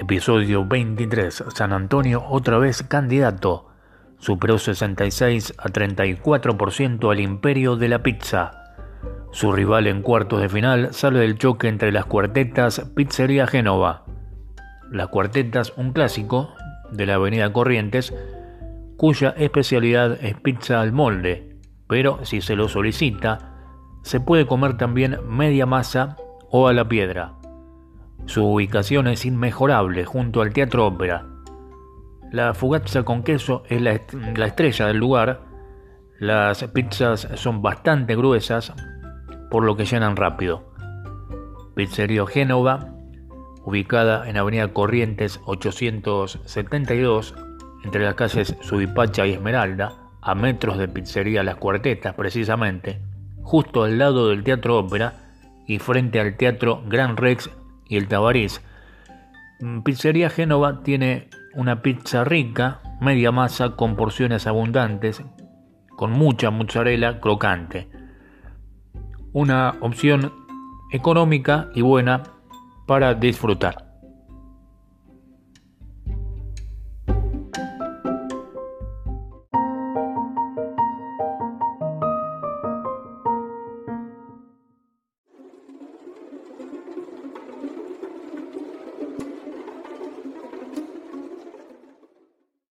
Episodio 23. San Antonio otra vez candidato. Superó 66 a 34% al imperio de la pizza. Su rival en cuartos de final sale del choque entre las cuartetas Pizzería Génova. Las cuartetas, un clásico de la avenida Corrientes, cuya especialidad es pizza al molde, pero si se lo solicita, se puede comer también media masa o a la piedra. Su ubicación es inmejorable junto al Teatro Ópera. La fugazza con queso es la, la estrella del lugar. Las pizzas son bastante gruesas, por lo que llenan rápido. Pizzería Génova, ubicada en Avenida Corrientes 872, entre las calles Subipacha y Esmeralda, a metros de Pizzería Las Cuartetas precisamente, justo al lado del Teatro Ópera y frente al Teatro Gran Rex y el Tabarís. Mm, pizzería Génova tiene una pizza rica, media masa con porciones abundantes, con mucha mozzarella crocante. Una opción económica y buena para disfrutar.